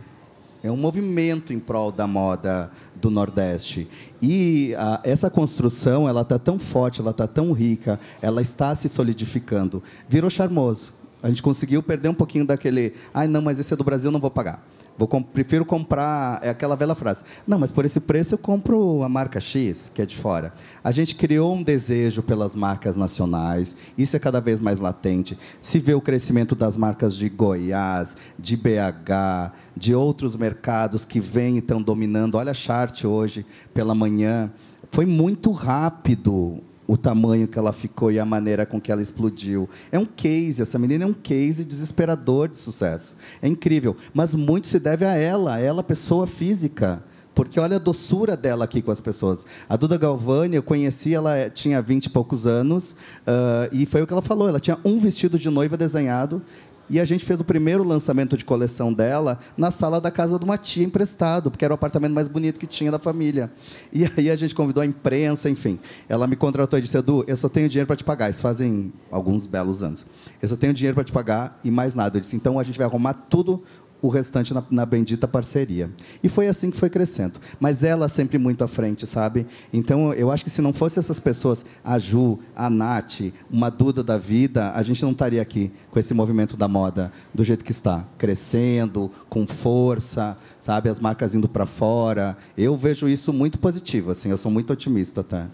Speaker 5: É um movimento em prol da moda do Nordeste. E a, essa construção, ela está tão forte, ela está tão rica, ela está se solidificando. Virou charmoso. A gente conseguiu perder um pouquinho daquele... Ai, não, mas esse é do Brasil, não vou pagar. Vou prefiro comprar é aquela velha frase. Não, mas por esse preço eu compro a marca X, que é de fora. A gente criou um desejo pelas marcas nacionais. Isso é cada vez mais latente. Se vê o crescimento das marcas de Goiás, de BH, de outros mercados que vêm e estão dominando. Olha a chart hoje pela manhã. Foi muito rápido o tamanho que ela ficou e a maneira com que ela explodiu. É um case, essa menina é um case desesperador de sucesso. É incrível, mas muito se deve a ela, a ela pessoa física. Porque olha a doçura dela aqui com as pessoas. A Duda Galvani, eu conheci, ela é, tinha 20 e poucos anos, uh, e foi o que ela falou. Ela tinha um vestido de noiva desenhado e a gente fez o primeiro lançamento de coleção dela na sala da casa de uma tia emprestado, porque era o apartamento mais bonito que tinha da família. E aí a gente convidou a imprensa, enfim. Ela me contratou e disse: Edu, eu só tenho dinheiro para te pagar. Isso fazem alguns belos anos. Eu só tenho dinheiro para te pagar e mais nada. Eu disse: então a gente vai arrumar tudo o restante na, na, bendita parceria. E foi assim que foi crescendo. Mas ela sempre muito à frente, sabe? Então, eu acho que se não fosse essas pessoas, a Ju, a Nath, uma Duda da vida, a gente não estaria aqui com esse movimento da moda do jeito que está. Crescendo, com força, sabe? As marcas indo para fora. Eu vejo isso muito positivo, assim. Eu sou muito otimista até.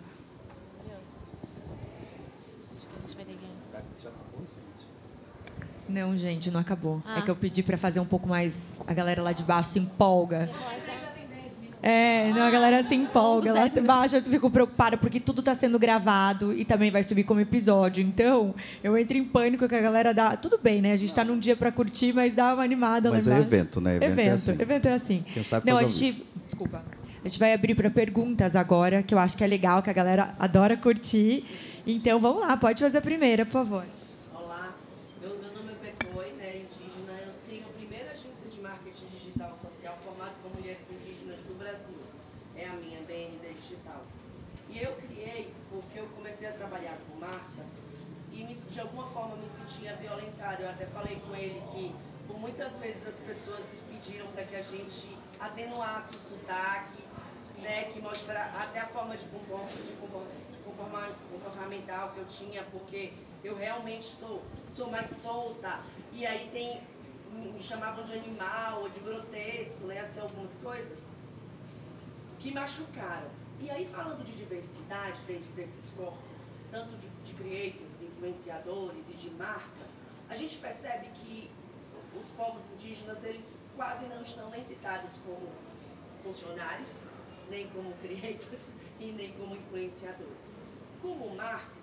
Speaker 1: Não, gente, não acabou. É ah. É que eu pedi para fazer um pouco mais. A galera lá de baixo se empolga. É, não, a galera se empolga lá de baixo. Eu fico preocupada porque tudo está sendo gravado e também vai subir como episódio. Então, eu entro em pânico que a galera dá. Tudo bem, né? A gente está num dia para curtir, mas dá uma animada
Speaker 5: mas
Speaker 1: lá
Speaker 5: Mas é evento, né?
Speaker 1: Evento, evento é assim. Evento é assim.
Speaker 5: Quem sabe
Speaker 1: não,
Speaker 5: a
Speaker 1: gente. Desculpa. A gente vai abrir para perguntas agora, que eu acho que é legal, que a galera adora curtir. Então, vamos lá, pode fazer a primeira, por favor.
Speaker 6: Eu até falei com ele que por muitas vezes as pessoas pediram para que a gente atenuasse o sotaque, né, que mostra até a forma de, comportamental que eu tinha, porque eu realmente sou, sou mais solta. E aí tem me chamavam de animal ou de grotesco, né, assim, algumas coisas que machucaram. E aí falando de diversidade dentro desses corpos, tanto de, de creators, influenciadores e de marcas, a gente percebe que os povos indígenas, eles quase não estão nem citados como funcionários, nem como creators e nem como influenciadores. Como marca,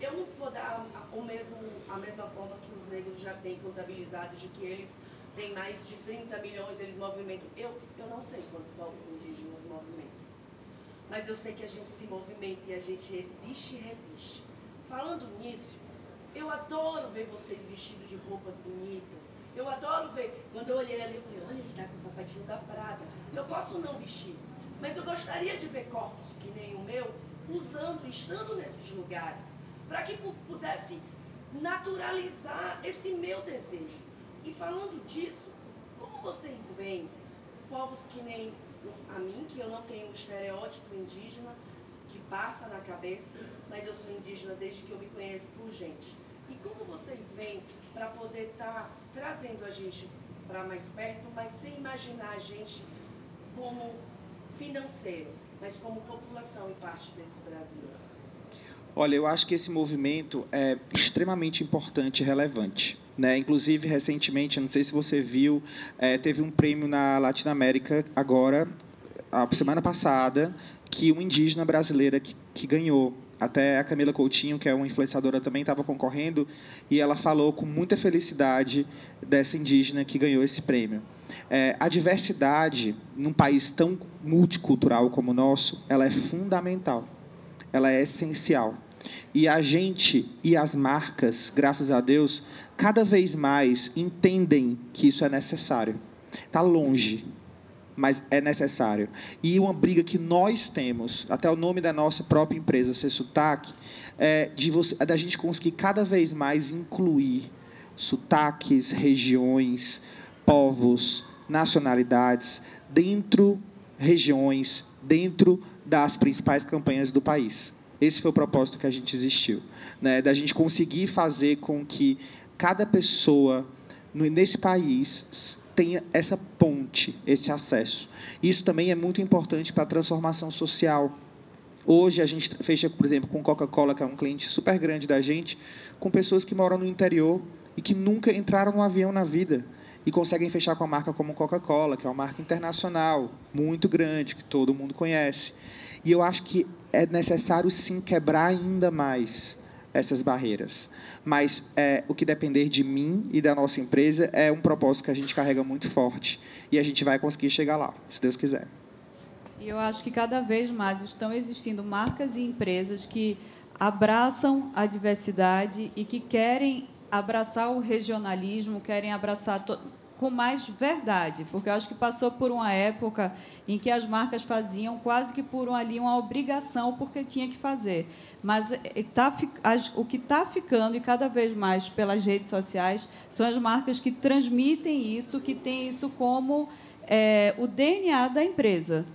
Speaker 6: eu não vou dar o mesmo, a mesma forma que os negros já têm contabilizados, de que eles têm mais de 30 milhões, eles movimentam. Eu, eu não sei quantos povos indígenas movimentam. Mas eu sei que a gente se movimenta e a gente existe e resiste. Falando nisso, eu adoro ver vocês vestidos de roupas bonitas. Eu adoro ver. Quando eu olhei ali, eu falei, olha, ele está com o sapatinho da Prada. Eu posso não vestir, mas eu gostaria de ver corpos que nem o meu, usando, estando nesses lugares, para que pudesse naturalizar esse meu desejo. E falando disso, como vocês veem povos que nem a mim, que eu não tenho um estereótipo indígena que passa na cabeça, mas eu sou indígena desde que eu me conheço por gente. E como vocês veem para poder estar tá trazendo a gente para mais perto, mas sem imaginar a gente como financeiro, mas como população em parte desse Brasil?
Speaker 3: Olha, eu acho que esse movimento é extremamente importante e relevante. Né? Inclusive, recentemente, não sei se você viu, é, teve um prêmio na Latinoamérica agora, a semana passada, que uma indígena brasileira que, que ganhou. Até a Camila Coutinho, que é uma influenciadora, também estava concorrendo, e ela falou com muita felicidade dessa indígena que ganhou esse prêmio. É, a diversidade, num país tão multicultural como o nosso, ela é fundamental ela é essencial. E a gente e as marcas, graças a Deus, cada vez mais entendem que isso é necessário. Está longe, mas é necessário. E uma briga que nós temos, até o nome da nossa própria empresa ser sotaque, é de você, é da gente conseguir cada vez mais incluir sotaques, regiões, povos, nacionalidades dentro regiões, dentro das principais campanhas do país. Esse foi o propósito que a gente existiu, né? da gente conseguir fazer com que cada pessoa nesse país tenha essa ponte, esse acesso. Isso também é muito importante para a transformação social. Hoje a gente fecha, por exemplo, com Coca-Cola, que é um cliente super grande da gente, com pessoas que moram no interior e que nunca entraram num avião na vida e conseguem fechar com a marca como Coca-Cola, que é uma marca internacional, muito grande, que todo mundo conhece. E eu acho que é necessário sim quebrar ainda mais essas barreiras. Mas é, o que depender de mim e da nossa empresa é um propósito que a gente carrega muito forte e a gente vai conseguir chegar lá, se Deus quiser.
Speaker 4: E eu acho que cada vez mais estão existindo marcas e empresas que abraçam a diversidade e que querem abraçar o regionalismo, querem abraçar com mais verdade, porque eu acho que passou por uma época em que as marcas faziam quase que por um, ali uma obrigação, porque tinha que fazer. Mas eh, tá, as, o que está ficando, e cada vez mais pelas redes sociais, são as marcas que transmitem isso, que têm isso como é, o DNA da empresa.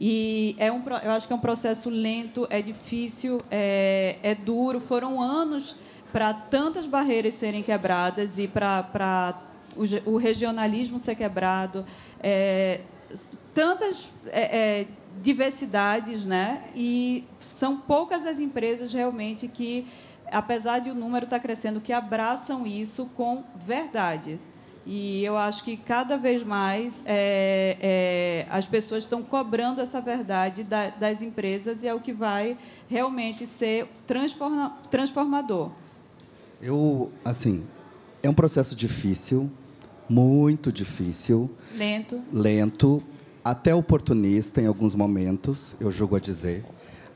Speaker 4: E é um, eu acho que é um processo lento, é difícil, é, é duro. Foram anos para tantas barreiras serem quebradas e para o, regionalismo ser quebrado, é, tantas é, é, diversidades, né? E são poucas as empresas realmente que, apesar de o número estar tá crescendo, que abraçam isso com verdade. E eu acho que cada vez mais é, é, as pessoas estão cobrando essa verdade da, das empresas e é o que vai realmente ser transforma, transformador.
Speaker 5: Eu, assim, é um processo difícil, muito difícil.
Speaker 4: Lento.
Speaker 5: Lento, até oportunista em alguns momentos, eu julgo a dizer.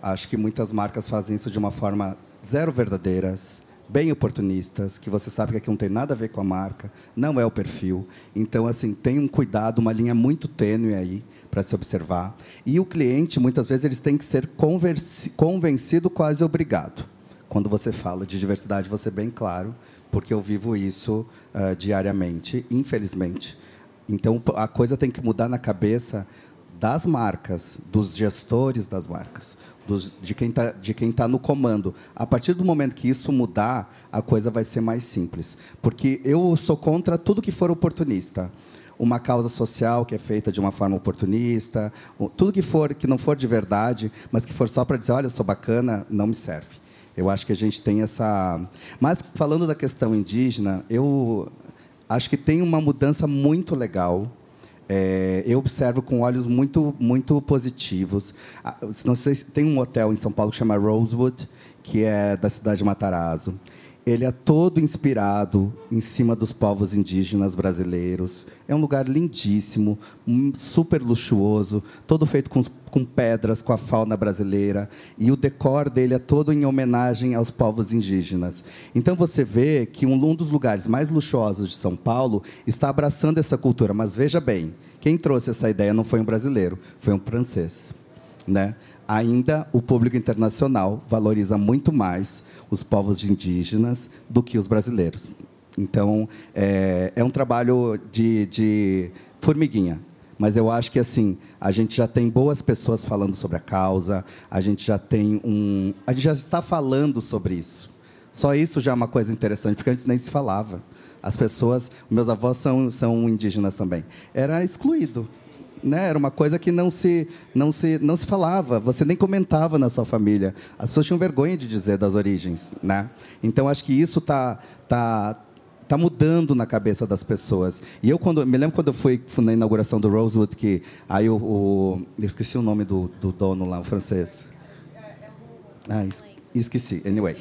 Speaker 5: Acho que muitas marcas fazem isso de uma forma zero verdadeiras, bem oportunistas, que você sabe que aqui não tem nada a ver com a marca, não é o perfil. Então, assim, tem um cuidado, uma linha muito tênue aí para se observar. E o cliente, muitas vezes, eles têm que ser convencido, quase obrigado. Quando você fala de diversidade, você é bem claro porque eu vivo isso uh, diariamente, infelizmente. Então, a coisa tem que mudar na cabeça das marcas, dos gestores das marcas, dos, de quem está tá no comando. A partir do momento que isso mudar, a coisa vai ser mais simples. Porque eu sou contra tudo que for oportunista uma causa social que é feita de uma forma oportunista, tudo que for que não for de verdade, mas que for só para dizer, olha, eu sou bacana, não me serve. Eu acho que a gente tem essa. Mas falando da questão indígena, eu acho que tem uma mudança muito legal. É, eu observo com olhos muito, muito positivos. Ah, não sei se tem um hotel em São Paulo que chama Rosewood, que é da cidade de Matarazzo. Ele é todo inspirado em cima dos povos indígenas brasileiros. É um lugar lindíssimo, super luxuoso, todo feito com, com pedras, com a fauna brasileira. E o decor dele é todo em homenagem aos povos indígenas. Então você vê que um, um dos lugares mais luxuosos de São Paulo está abraçando essa cultura. Mas veja bem, quem trouxe essa ideia não foi um brasileiro, foi um francês. Né? Ainda o público internacional valoriza muito mais os povos indígenas do que os brasileiros. Então, é, é um trabalho de, de formiguinha. Mas eu acho que assim a gente já tem boas pessoas falando sobre a causa, a gente já tem um, a gente já está falando sobre isso, Só isso já é uma coisa interessante, porque antes nem se falava. As pessoas, meus avós são, são indígenas também. Era excluído. Né? Era uma coisa que não se, não, se, não se falava, você nem comentava na sua família. As pessoas tinham vergonha de dizer das origens. Né? Então, acho que isso está tá, tá mudando na cabeça das pessoas. E eu, quando, me lembro quando eu fui, na inauguração do Rosewood, que aí o, o eu esqueci o nome do, do dono lá, o francês. Ah, esqueci. Anyway.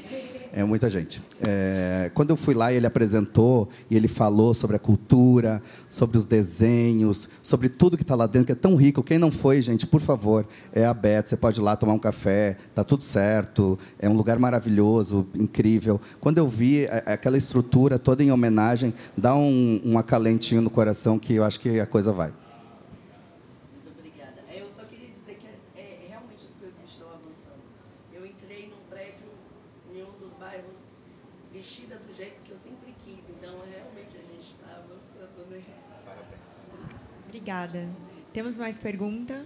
Speaker 5: É muita gente. É, quando eu fui lá, ele apresentou e ele falou sobre a cultura, sobre os desenhos, sobre tudo que está lá dentro, que é tão rico. Quem não foi, gente, por favor, é aberto. Você pode ir lá tomar um café, tá tudo certo. É um lugar maravilhoso, incrível. Quando eu vi aquela estrutura toda em homenagem, dá um, um acalentinho no coração que eu acho que a coisa vai.
Speaker 7: Obrigada. Temos mais pergunta?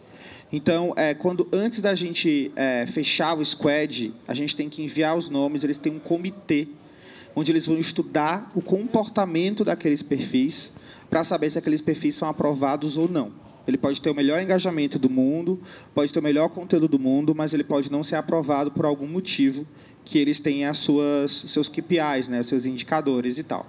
Speaker 3: Então, é, quando antes da gente é, fechar o squad, a gente tem que enviar os nomes. Eles têm um comitê onde eles vão estudar o comportamento daqueles perfis para saber se aqueles perfis são aprovados ou não. Ele pode ter o melhor engajamento do mundo, pode ter o melhor conteúdo do mundo, mas ele pode não ser aprovado por algum motivo que eles têm as suas seus KPIs, né, os seus indicadores e tal.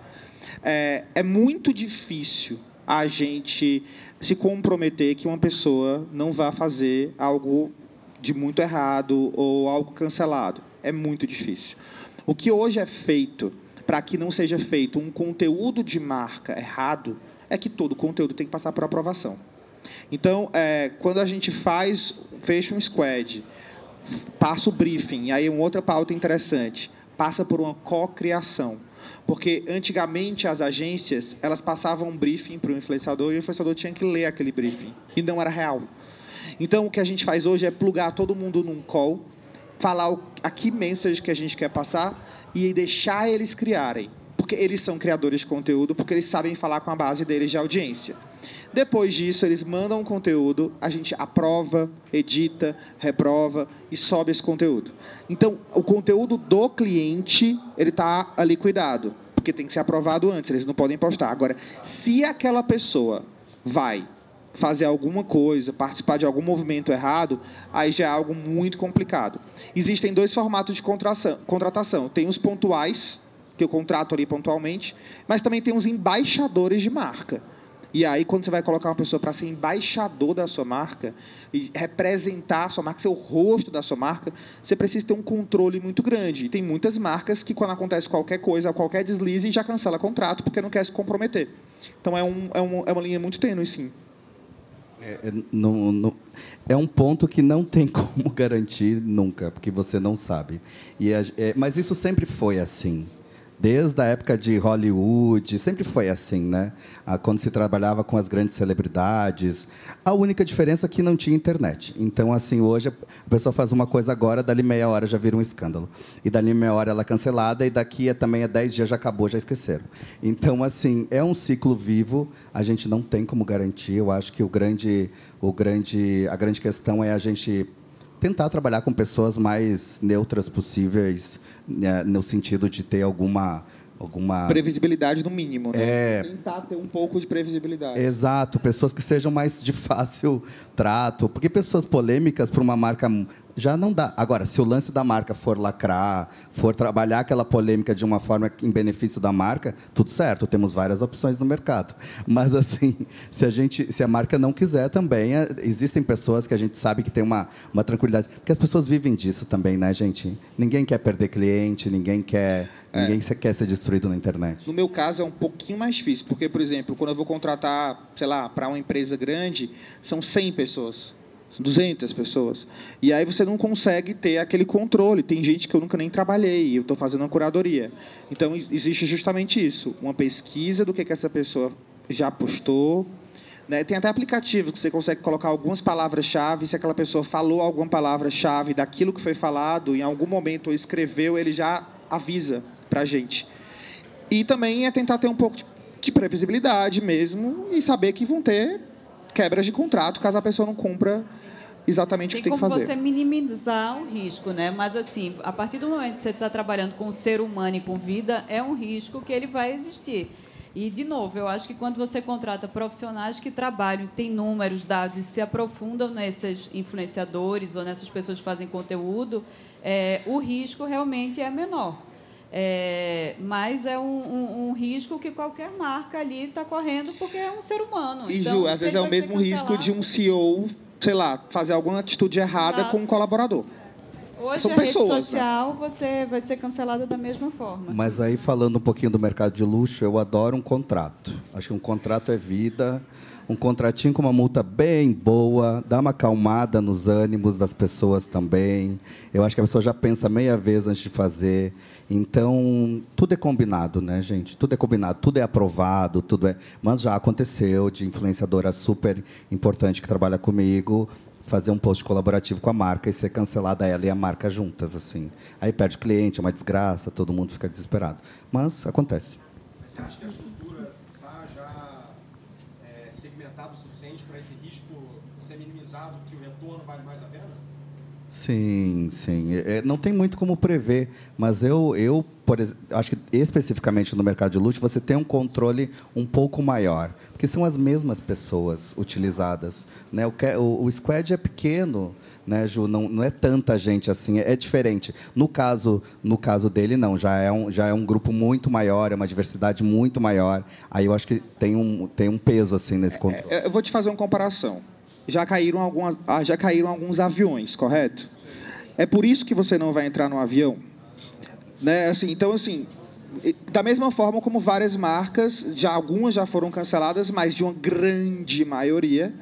Speaker 3: É, é muito difícil a gente se comprometer que uma pessoa não vá fazer algo de muito errado ou algo cancelado. É muito difícil. O que hoje é feito para que não seja feito um conteúdo de marca errado é que todo conteúdo tem que passar por aprovação. Então, é, quando a gente faz, fecha um squad, passa o briefing, e aí uma outra pauta interessante, passa por uma co-criação. Porque antigamente as agências elas passavam um briefing para o influenciador e o influenciador tinha que ler aquele briefing. E não era real. Então o que a gente faz hoje é plugar todo mundo num call, falar a que mensagem que a gente quer passar e deixar eles criarem. Porque eles são criadores de conteúdo, porque eles sabem falar com a base deles de audiência. Depois disso, eles mandam um conteúdo, a gente aprova, edita, reprova e sobe esse conteúdo. Então, o conteúdo do cliente, ele está ali cuidado, porque tem que ser aprovado antes, eles não podem postar. Agora, se aquela pessoa vai fazer alguma coisa, participar de algum movimento errado, aí já é algo muito complicado. Existem dois formatos de contratação. Tem os pontuais, que eu contrato ali pontualmente, mas também tem os embaixadores de marca. E aí, quando você vai colocar uma pessoa para ser embaixador da sua marca e representar a sua marca, ser o rosto da sua marca, você precisa ter um controle muito grande. E tem muitas marcas que, quando acontece qualquer coisa, qualquer deslize, já cancela contrato porque não quer se comprometer. Então, é, um, é, um, é uma linha muito tênue, sim.
Speaker 5: É, é, no, no, é um ponto que não tem como garantir nunca, porque você não sabe. E é, mas isso sempre foi assim desde a época de Hollywood, sempre foi assim, né? Ah, quando se trabalhava com as grandes celebridades. A única diferença é que não tinha internet. Então, assim, hoje a pessoa faz uma coisa agora, dali meia hora já vira um escândalo. E dali meia hora ela é cancelada, e daqui também a dez dias já acabou, já esqueceram. Então, assim, é um ciclo vivo, a gente não tem como garantir. Eu acho que o grande, o grande, a grande questão é a gente tentar trabalhar com pessoas mais neutras possíveis, né, no sentido de ter alguma alguma
Speaker 3: previsibilidade no mínimo, né?
Speaker 5: É...
Speaker 3: Tentar ter um pouco de previsibilidade.
Speaker 5: Exato, pessoas que sejam mais de fácil trato, porque pessoas polêmicas para uma marca já não dá. Agora, se o lance da marca for lacrar, for trabalhar aquela polêmica de uma forma em benefício da marca, tudo certo, temos várias opções no mercado. Mas assim, se a gente, se a marca não quiser também, é, existem pessoas que a gente sabe que tem uma, uma tranquilidade, porque as pessoas vivem disso também, né, gente? Ninguém quer perder cliente, ninguém quer é. Ninguém quer ser destruído na internet.
Speaker 3: No meu caso é um pouquinho mais difícil, porque, por exemplo, quando eu vou contratar, sei lá, para uma empresa grande, são 100 pessoas. 200 pessoas. E aí você não consegue ter aquele controle. Tem gente que eu nunca nem trabalhei, eu estou fazendo uma curadoria. Então, existe justamente isso. Uma pesquisa do que, que essa pessoa já postou. Né? Tem até aplicativos que você consegue colocar algumas palavras-chave. Se aquela pessoa falou alguma palavra-chave daquilo que foi falado, em algum momento ou escreveu, ele já avisa para a gente. E também é tentar ter um pouco de, de previsibilidade mesmo e saber que vão ter quebras de contrato caso a pessoa não cumpra exatamente tem o que tem que fazer.
Speaker 4: Tem como você minimizar o risco, né? Mas assim, a partir do momento que você está trabalhando com o ser humano e com vida, é um risco que ele vai existir. E de novo, eu acho que quando você contrata profissionais que trabalham, têm números, dados, se aprofundam nesses influenciadores ou nessas pessoas que fazem conteúdo, é, o risco realmente é menor. É, mas é um, um, um, risco que qualquer marca ali está correndo porque é um ser humano.
Speaker 3: E, então, Ju, às vezes é o mesmo risco de um CEO sei lá, fazer alguma atitude errada com um colaborador.
Speaker 4: Hoje São a pessoas, rede né? social né? você vai ser cancelada da mesma forma.
Speaker 5: Mas aí falando um pouquinho do mercado de luxo, eu adoro um contrato. Acho que um contrato é vida um contratinho com uma multa bem boa, dá uma acalmada nos ânimos das pessoas também. Eu acho que a pessoa já pensa meia vez antes de fazer. Então, tudo é combinado, né, gente? Tudo é combinado, tudo é aprovado, tudo é. Mas já aconteceu de influenciadora super importante que trabalha comigo fazer um post colaborativo com a marca e ser cancelada ela e a marca juntas, assim. Aí perde o cliente, é uma desgraça, todo mundo fica desesperado. Mas acontece.
Speaker 7: Você acha que a estrutura está já é, segmentada o suficiente para esse risco ser minimizado, que o retorno vale mais a pena?
Speaker 5: Sim, sim. É, é, não tem muito como prever, mas eu, eu por, acho que especificamente no mercado de luxo, você tem um controle um pouco maior, porque são as mesmas pessoas utilizadas. Né? O, o, o squad é pequeno, né, Ju? Não, não é tanta gente assim, é, é, diferente. No caso, no caso dele, não, já é, um, já é um grupo muito maior, é uma diversidade muito maior. Aí eu acho que tem um, tem um peso assim nesse controle.
Speaker 3: É, eu vou te fazer uma comparação já caíram, algumas, ah, já caíram alguns aviões, correto? É por isso que você não vai entrar no avião? Né? Assim, então, assim, da mesma forma como várias marcas, já algumas já foram canceladas, mas de uma grande maioria,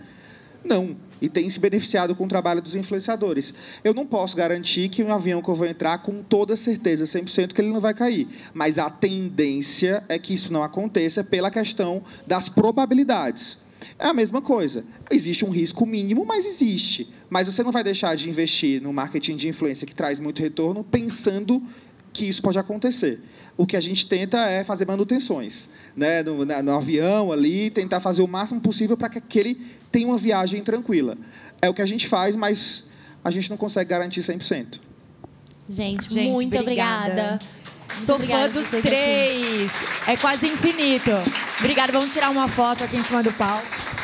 Speaker 3: não. E tem se beneficiado com o trabalho dos influenciadores. Eu não posso garantir que um avião que eu vou entrar, com toda certeza, 100%, que ele não vai cair. Mas a tendência é que isso não aconteça pela questão das probabilidades. É a mesma coisa. Existe um risco mínimo, mas existe. Mas você não vai deixar de investir no marketing de influência que traz muito retorno pensando que isso pode acontecer. O que a gente tenta é fazer manutenções né? no, na, no avião ali, tentar fazer o máximo possível para que aquele tenha uma viagem tranquila. É o que a gente faz, mas a gente não consegue garantir 100%.
Speaker 2: Gente, gente muito obrigada. obrigada.
Speaker 1: Sou fã dos três. Aqui. É quase infinito. Obrigada. Vamos tirar uma foto aqui em cima do palco.